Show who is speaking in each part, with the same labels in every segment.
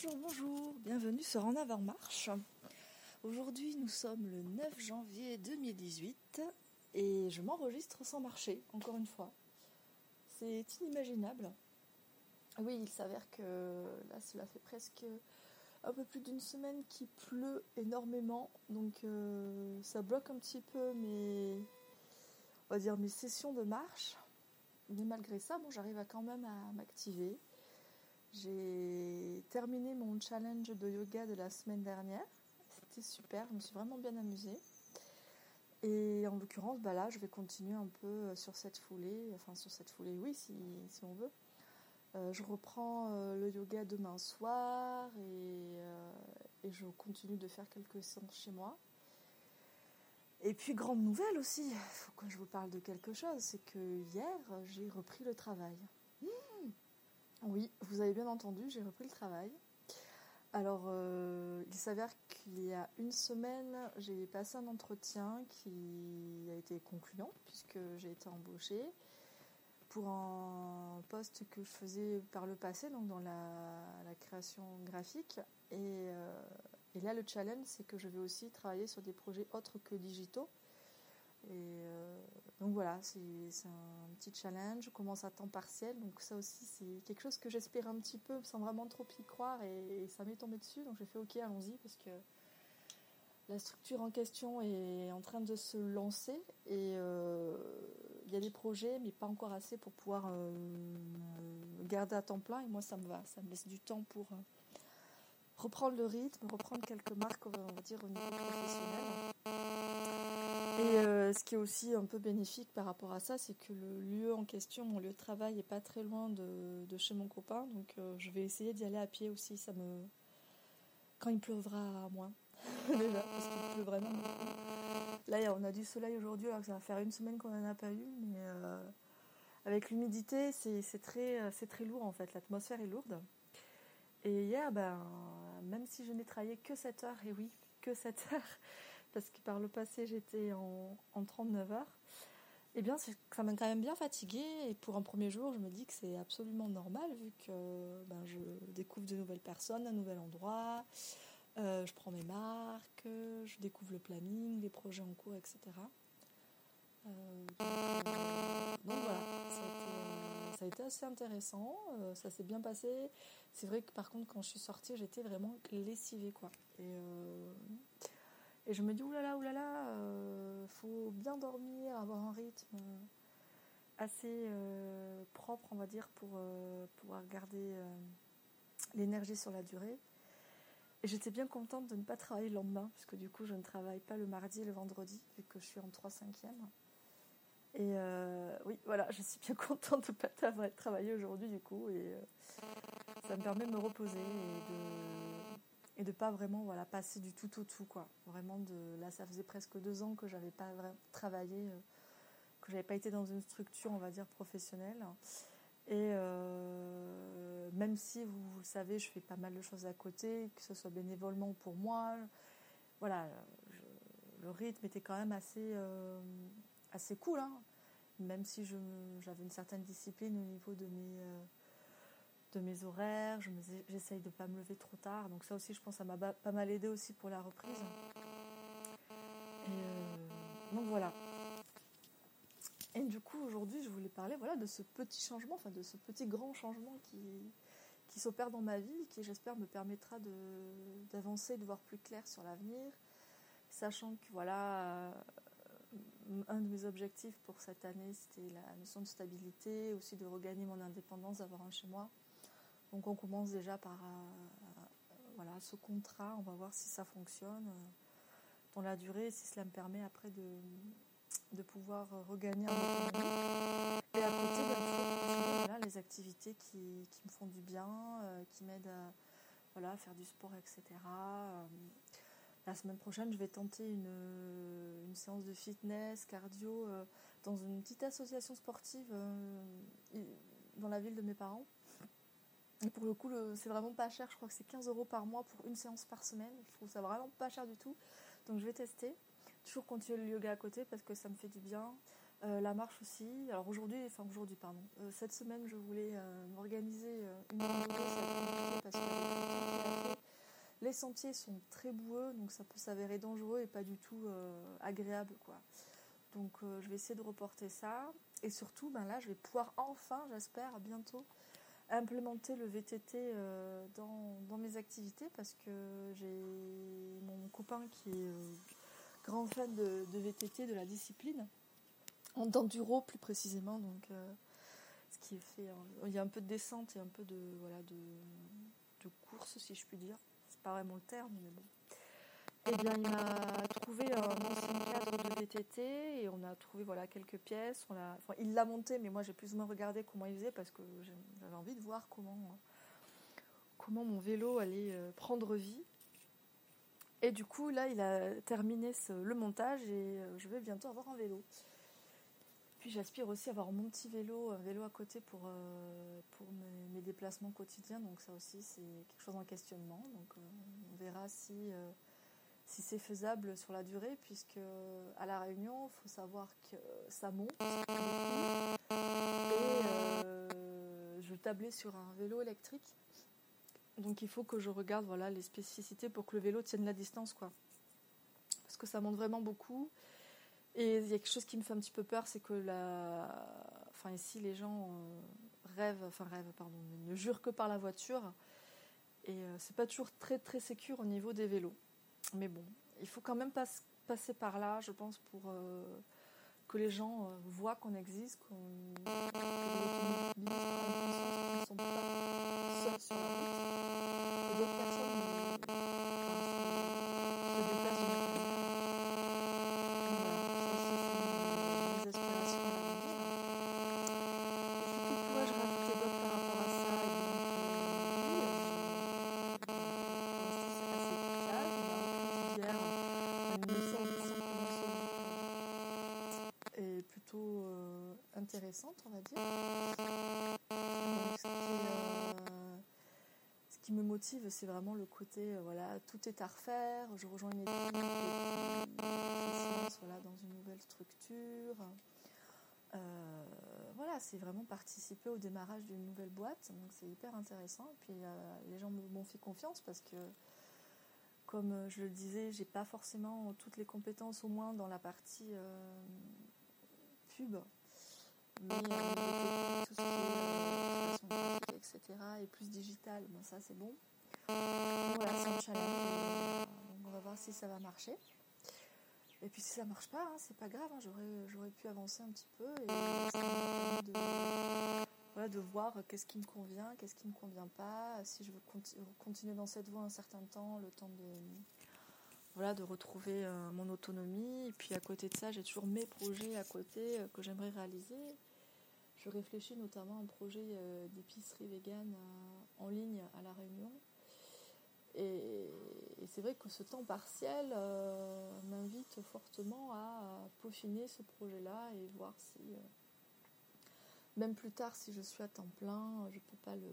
Speaker 1: Bonjour, bonjour, bienvenue sur En avant marche. Aujourd'hui nous sommes le 9 janvier 2018 et je m'enregistre sans marcher, encore une fois. C'est inimaginable. Oui, il s'avère que là cela fait presque un peu plus d'une semaine qu'il pleut énormément, donc euh, ça bloque un petit peu mes, on va dire mes sessions de marche. Mais malgré ça, j'arrive quand même à m'activer. J'ai terminé mon challenge de yoga de la semaine dernière. C'était super, je me suis vraiment bien amusée. Et en l'occurrence, bah là, je vais continuer un peu sur cette foulée, enfin sur cette foulée, oui, si, on veut. Euh, je reprends euh, le yoga demain soir et, euh, et, je continue de faire quelques séances chez moi. Et puis, grande nouvelle aussi, il faut que je vous parle de quelque chose, c'est que hier, j'ai repris le travail. Oui, vous avez bien entendu, j'ai repris le travail. Alors, euh, il s'avère qu'il y a une semaine, j'ai passé un entretien qui a été concluant puisque j'ai été embauchée pour un poste que je faisais par le passé, donc dans la, création graphique. Et, euh, et, là, le challenge, c'est que je vais aussi travailler sur des projets autres que digitaux. Euh, donc voilà, c'est un petit challenge. Je commence à temps partiel, donc ça aussi c'est quelque chose que j'espère un petit peu sans vraiment trop y croire et, ça m'est tombé dessus. Donc j'ai fait ok, allons-y parce que la structure en question est en train de se lancer et euh, il y a des projets mais pas encore assez pour pouvoir euh, garder à temps plein et moi ça me va, ça me laisse du temps pour reprendre le rythme, reprendre quelques marques on va dire au niveau professionnel. Et euh, ce qui est aussi un peu bénéfique par rapport à ça, c'est que le lieu en question, mon lieu de travail, est pas très loin de, chez mon copain. Donc euh, je vais essayer d'y aller à pied aussi. Ça me... Quand il pleuvra moins. Déjà, parce qu'il pleut vraiment beaucoup. Là, on a du soleil aujourd'hui, alors que ça va faire une semaine qu'on n'en a pas eu. Mais euh, avec l'humidité, c'est très, très lourd en fait. L'atmosphère est lourde. Et hier, ben, même si je n'ai travaillé que 7 heures, et oui, que 7 heures, parce que par le passé j'étais en, 39 heures, eh bien ça m'a quand même bien fatiguée et pour un premier jour je me dis que c'est absolument normal vu que ben, je découvre de nouvelles personnes, un nouvel endroit, euh, je prends mes marques, je découvre le planning, les projets en cours, etc. Euh, euh, donc, voilà, ça a, été, assez intéressant, ça s'est bien passé. C'est vrai que par contre quand je suis sortie j'étais vraiment lessivée quoi. Et et je me dis, oulala, oulala, euh, faut bien dormir, avoir un rythme assez euh, propre, on va dire, pour euh, pouvoir garder l'énergie sur la durée. Et j'étais bien contente de ne pas travailler le lendemain, puisque du coup, je ne travaille pas le mardi et le vendredi, vu que je suis en 3 5 e Et oui, voilà, je suis bien contente de ne pas travailler aujourd'hui, du coup, et ça me permet de me reposer et de et de pas vraiment voilà passer du tout au tout quoi vraiment de là ça faisait presque deux ans que j'avais pas travaillé euh, que j'avais pas été dans une structure on va dire professionnelle et euh, même si vous, le savez je fais pas mal de choses à côté que ce soit bénévolement pour moi voilà le rythme était quand même assez euh, assez cool hein. même si j'avais une certaine discipline au niveau de mes de mes horaires, j'essaye de ne pas me lever trop tard. Donc ça aussi, je pense, ça m'a pas mal aidé aussi pour la reprise. Et euh, donc voilà. Et du coup, aujourd'hui, je voulais parler voilà, de ce petit changement, de ce petit grand changement qui, s'opère dans ma vie, qui j'espère me permettra d'avancer, de, voir plus clair sur l'avenir, sachant que voilà, un de mes objectifs pour cette année, c'était la notion de stabilité, aussi de regagner mon indépendance, d'avoir un chez moi. Donc on commence déjà par euh, voilà, ce contrat, on va voir si ça fonctionne euh, dans la durée, si cela me permet après de, pouvoir regagner un autonomie. Et à côté, voilà, les activités qui, me font du bien, euh, qui m'aident à voilà, faire du sport, etc. la semaine prochaine, je vais tenter une séance de fitness, cardio, dans une petite association sportive dans la ville de mes parents. Et pour le coup, c'est vraiment pas cher. Je crois que c'est 15 euros par mois pour une séance par semaine. Je trouve ça vraiment pas cher du tout. Donc je vais tester. Toujours continuer le yoga à côté parce que ça me fait du bien. Euh, la marche aussi. Alors aujourd'hui, enfin aujourd'hui, pardon. Euh, cette semaine, je voulais euh, m'organiser une. Ça parce que les sentiers sont très boueux, donc ça peut s'avérer dangereux et pas du tout agréable. Quoi. Donc je vais essayer de reporter ça. Et surtout, ben là, je vais pouvoir enfin, j'espère, bientôt implémenter le VTT dans, mes activités parce que j'ai mon copain qui est grand fan de, de, VTT, de la discipline, d'enduro plus précisément. Donc, ce qui fait, il y a un peu de descente et un peu de, voilà, de, de course, si je puis dire. C'est pas vraiment le terme, mais bon. Eh bien, il m'a trouvé un ancien cadre de VTT et on a trouvé voilà quelques pièces. A, il l'a monté, mais moi j'ai plus ou moins regardé comment il faisait parce que j'avais envie de voir comment comment mon vélo allait euh, prendre vie. Et du coup, là, il a terminé le montage et euh, je vais bientôt avoir un vélo. Puis j'aspire aussi à avoir mon petit vélo, un vélo à côté pour, euh, pour mes, déplacements quotidiens. Donc ça aussi, c'est quelque chose en questionnement. Donc on verra si si c'est faisable sur la durée, puisque à la Réunion, il faut savoir que ça monte et euh, je tablais sur un vélo électrique. Donc il faut que je regarde voilà les spécificités pour que le vélo tienne la distance quoi. Parce que ça monte vraiment beaucoup. Et il y a quelque chose qui me fait un petit peu peur, c'est que la enfin ici les gens euh, rêvent enfin rêvent pardon, ne jurent que par la voiture et euh, c'est pas toujours très très sécure au niveau des vélos. Mais bon, il faut quand même passer par là, je pense, pour euh, que les gens euh, voient qu'on existe, qu'on dire. Euh, ce, qui, me motive, c'est vraiment le côté, euh, voilà, tout est à refaire. Je rejoins une équipe qui voilà, dans une nouvelle structure. Euh, voilà, c'est vraiment participer au démarrage d'une nouvelle boîte, donc c'est hyper intéressant. Puis les gens m'ont fait confiance parce que, comme je le disais, j'ai pas forcément toutes les compétences, au moins dans la partie pub mais euh, tout ce qui est euh, création graphique, etc. et plus digital, ça c'est bon. Voilà, c'est un challenge. Euh, on va voir si ça va marcher. Et puis si ça marche pas, hein, c'est pas grave, hein, j'aurais, pu avancer un petit peu et ça de, voilà, de voir qu'est-ce qui me convient, qu'est-ce qui me convient pas, si je veux continuer dans cette voie un certain temps, le temps de, voilà, de retrouver mon autonomie. Et puis à côté de ça, j'ai toujours mes projets à côté que j'aimerais réaliser je réfléchis notamment à un projet euh, d'épicerie végane euh, en ligne à La Réunion. Et, c'est vrai que ce temps partiel euh, m'invite fortement à peaufiner ce projet-là et voir si, même plus tard, si je suis à temps plein, je ne peux pas le,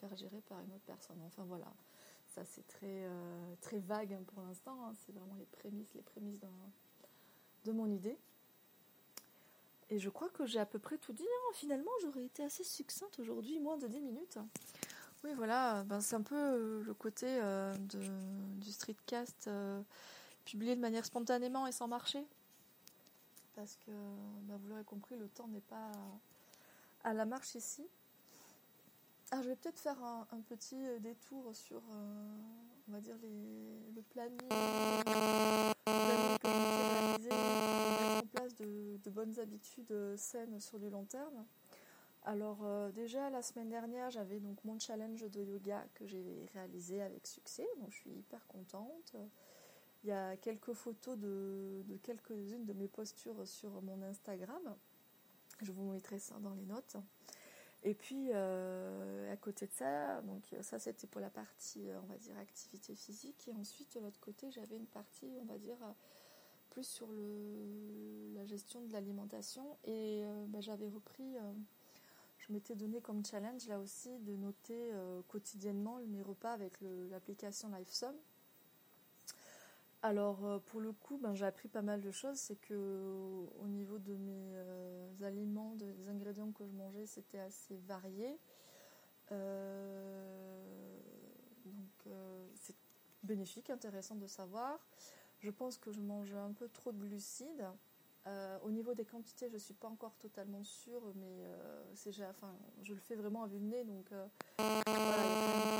Speaker 1: faire gérer par une autre personne. Enfin voilà, ça c'est très, très vague hein, pour l'instant. Hein. c'est vraiment les prémices, les prémices de mon idée. Et je crois que j'ai à peu près tout dit. Hein. Finalement, j'aurais été assez succincte aujourd'hui, moins de 10 minutes. Oui, voilà, ben, c'est un peu euh, le côté euh, du streetcast euh, publié de manière spontanément et sans marcher. Parce que, ben, vous l'aurez compris, le temps n'est pas à la marche ici. Alors, je vais peut-être faire un, petit détour sur, on va dire, le planning, le planning réalisé, place de, bonnes habitudes saines sur du long terme. Alors euh, déjà la semaine dernière j'avais donc mon challenge de yoga que j'ai réalisé avec succès, donc je suis hyper contente. Il y a quelques photos de, quelques-unes de mes postures sur mon Instagram. Je vous mettrai ça dans les notes. Et puis, euh, à côté de ça, donc ça c'était pour la partie, euh, on va dire, activité physique. Et ensuite, de l'autre côté, j'avais une partie, on va dire, plus sur la gestion de l'alimentation. Et euh, bah, j'avais repris, je m'étais donné comme challenge là aussi de noter quotidiennement mes repas avec l'application LifeSum. Alors euh, pour le coup, ben, j'ai appris pas mal de choses. C'est que au niveau de mes euh, aliments, des ingrédients que je mangeais, c'était assez varié. Euh, donc bénéfique, intéressant de savoir. Je pense que je mange un peu trop de glucides. Euh, au niveau des quantités, je ne suis pas encore totalement sûre, mais euh, c'est, enfin, je le fais vraiment à vue de nez, donc euh, voilà,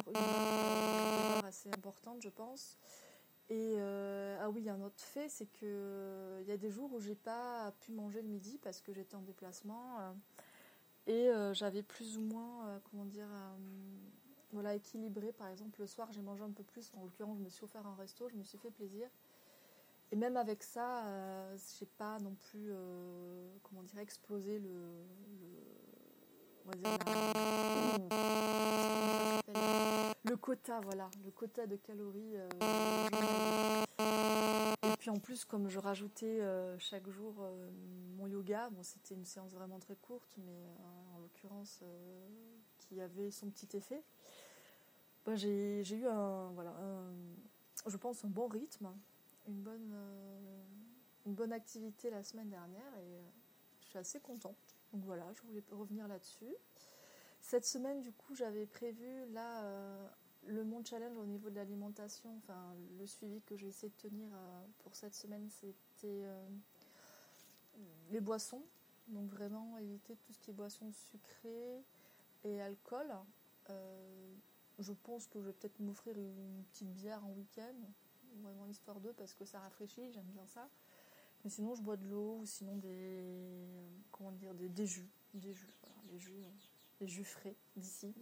Speaker 1: il y a une, assez importante, je pense. Et ah oui, un autre fait, c'est que il y a des jours où j'ai pas pu manger le midi parce que j'étais en déplacement et j'avais plus ou moins, comment dire, voilà, équilibré. Par exemple, le soir, j'ai mangé un peu plus. En l'occurrence, je me suis offert un resto, je me suis fait plaisir. Et même avec ça, euh, j'ai pas non plus, euh, comment dire, explosé le, dire le quota, voilà, le quota de calories. Euh, et puis en plus, comme je rajoutais euh, chaque jour mon yoga, bon, c'était une séance vraiment très courte, mais en l'occurrence qui avait son petit effet. Ben, j'ai eu un, voilà, je pense un bon rythme une bonne, euh, une bonne activité la semaine dernière et euh, je suis assez contente. Donc voilà, je voulais revenir là-dessus. Cette semaine, du coup, j'avais prévu là euh, le Monde Challenge au niveau de l'alimentation, le suivi que j'ai essayé de tenir pour cette semaine, c'était les boissons. Donc vraiment éviter tout ce qui est boissons sucrées et alcool. je pense que je vais peut-être m'offrir une petite bière en week-end vraiment histoire d'eux parce que ça rafraîchit, j'aime bien ça. Mais sinon, je bois de l'eau ou sinon des, comment dire, des, jus, des jus, des jus, des jus frais d'ici.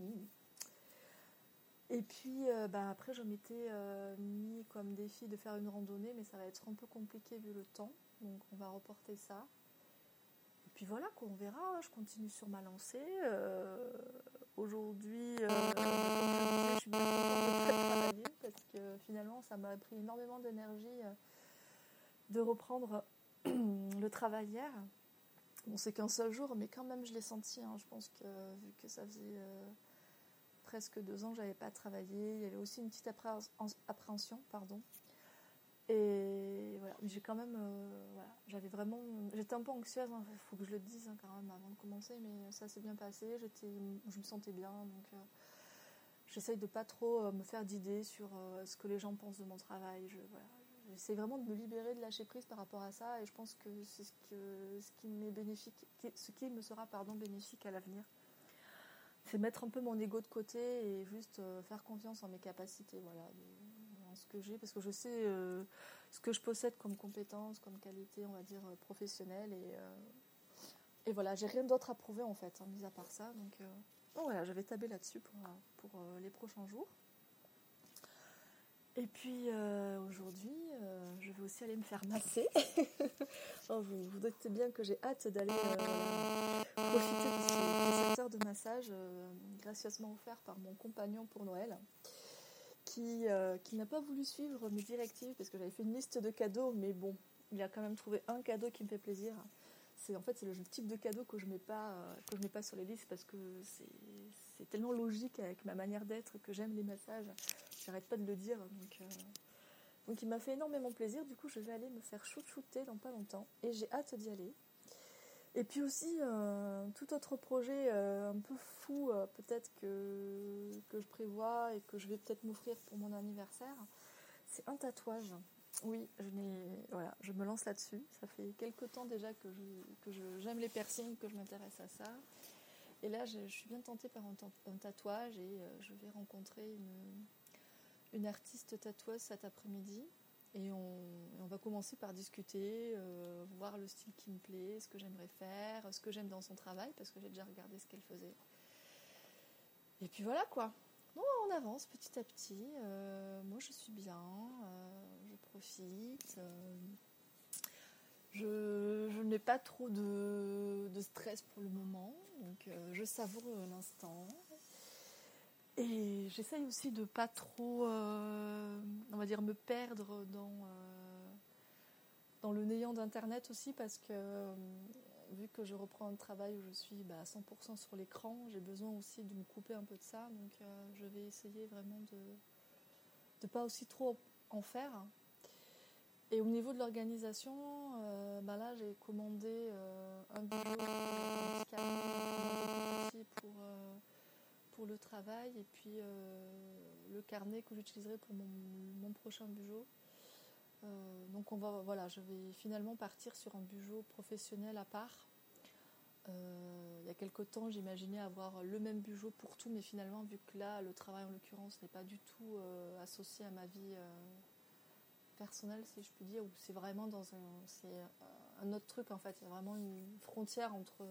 Speaker 1: Et puis, euh, bah, après, je m'étais euh, mis comme défi de faire une randonnée, mais ça va être un peu compliqué vu le temps, donc on va reporter ça. Puis voilà, quoi, on verra. Hein. Je continue sur ma lancée. Euh, aujourd'hui, je suis bien contente de travailler parce que finalement, ça m'a pris énormément d'énergie euh, de reprendre le travail hier. Bon, c'est qu'un seul jour, mais quand même, je l'ai senti. Hein. Je pense que vu que ça faisait euh, presque deux ans que j'avais pas travaillé, il y avait aussi une petite appréhension, pardon. Et voilà, j'ai quand même, euh, voilà, j'avais vraiment, j'étais un peu anxieuse. Il hein. faut que je le dise hein, quand même avant de commencer, mais ça s'est bien passé. Je me sentais bien, donc j'essaye de pas trop euh, me faire d'idées sur euh, ce que les gens pensent de mon travail. Je, J'essaie vraiment de me libérer, de lâcher prise par rapport à ça, et je pense que c'est ce, que, ce qui m'est bénéfique, ce qui me sera pardon bénéfique à l'avenir. C'est mettre un peu mon ego de côté et juste euh, faire confiance en mes capacités, voilà, que j'ai, parce que je sais ce que je possède comme compétences, comme qualité, on va dire professionnelle, et, et voilà, j'ai rien d'autre à prouver en fait, hein, mis à part ça, donc. Voilà, je vais tabler là-dessus pour, pour euh, les prochains jours. Et puis euh, aujourd'hui, euh, je vais aussi aller me faire masser. vous, vous doutez bien que j'ai hâte d'aller profiter de ce, secteur de massage gracieusement offert par mon compagnon pour Noël, qui, qui n'a pas voulu suivre mes directives parce que j'avais fait une liste de cadeaux, mais bon, il a quand même trouvé un cadeau qui me fait plaisir c'est en fait c'est le type de cadeau que je mets pas euh, que je mets pas sur les listes parce que c'est tellement logique avec ma manière d'être que j'aime les massages. J'arrête pas de le dire donc euh, donc il m'a fait énormément plaisir. Du coup je vais aller me faire chouchouter dans pas longtemps et j'ai hâte d'y aller. Et puis aussi euh, tout autre projet un peu fou peut-être que que je prévois et que je vais peut-être m'offrir pour mon anniversaire, c'est un tatouage. Oui, je, voilà, je me lance là-dessus. Ça fait quelques temps déjà que, j'aime les piercings, que je m'intéresse à ça. Et là, je, suis bien tentée par un, tatouage et euh, je vais rencontrer une, artiste tatoueuse cet après-midi. Et on, va commencer par discuter, euh, voir le style qui me plaît, ce que j'aimerais faire, ce que j'aime dans son travail, parce que j'ai déjà regardé ce qu'elle faisait. Et puis voilà quoi. on avance petit à petit. Euh, moi, je suis bien profite. Euh, je, n'ai pas trop de, stress pour le moment, donc euh, je savoure l'instant. Et j'essaye aussi de pas trop, euh, on va dire, me perdre dans, dans le néant d'Internet aussi, parce que vu que je reprends un travail où je suis bah, à 100% sur l'écran, j'ai besoin aussi de me couper un peu de ça. Donc je vais essayer vraiment de ne pas aussi trop en faire. Et au niveau de l'organisation, euh, bah là j'ai commandé euh, un bureau, euh, le travail et puis le carnet que j'utiliserai pour mon, prochain bugeot. donc on va, voilà, je vais finalement partir sur un bugeot professionnel à part. il y a quelque temps, j'imaginais avoir le même bugeot pour tout, mais finalement, vu que là, le travail en l'occurrence n'est pas du tout associé à ma vie personnelle, si je puis dire, ou c'est vraiment dans un, c'est un autre truc en fait. Il y a vraiment une frontière entre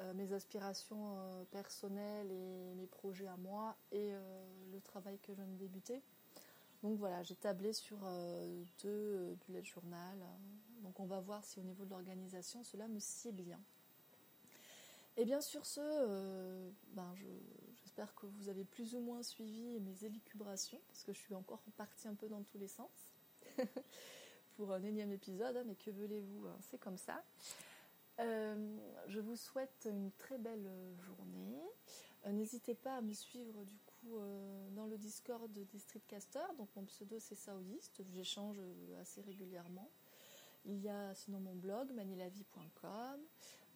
Speaker 1: euh, mes aspirations euh, personnelles et mes projets à moi et euh, le travail que je viens de débuter. Donc voilà, j'ai tablé sur deux bullet journal. Donc on va voir si au niveau de l'organisation cela me sied bien. Et bien sur ce, ben j'espère que vous avez plus ou moins suivi mes élucubrations, parce que je suis encore partie un peu dans tous les sens pour un énième épisode, hein, mais que voulez-vous, hein, c'est comme ça. Euh, je vous souhaite une très belle journée. Euh, n'hésitez pas à me suivre du coup euh, dans le Discord des Streetcasters. Donc mon pseudo c'est Saoudiste. J'échange assez régulièrement. Il y a sinon mon blog manilavie.com.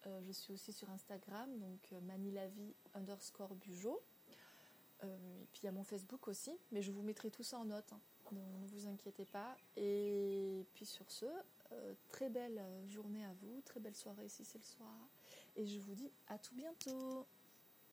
Speaker 1: je suis aussi sur Instagram, donc manilavie underscore bujo. et puis il y a mon Facebook aussi, mais je vous mettrai tout ça en note. Hein. donc ne vous inquiétez pas. Et puis sur ce, euh, très belle journée à vous, très belle soirée si c'est le soir. Et je vous dis à tout bientôt.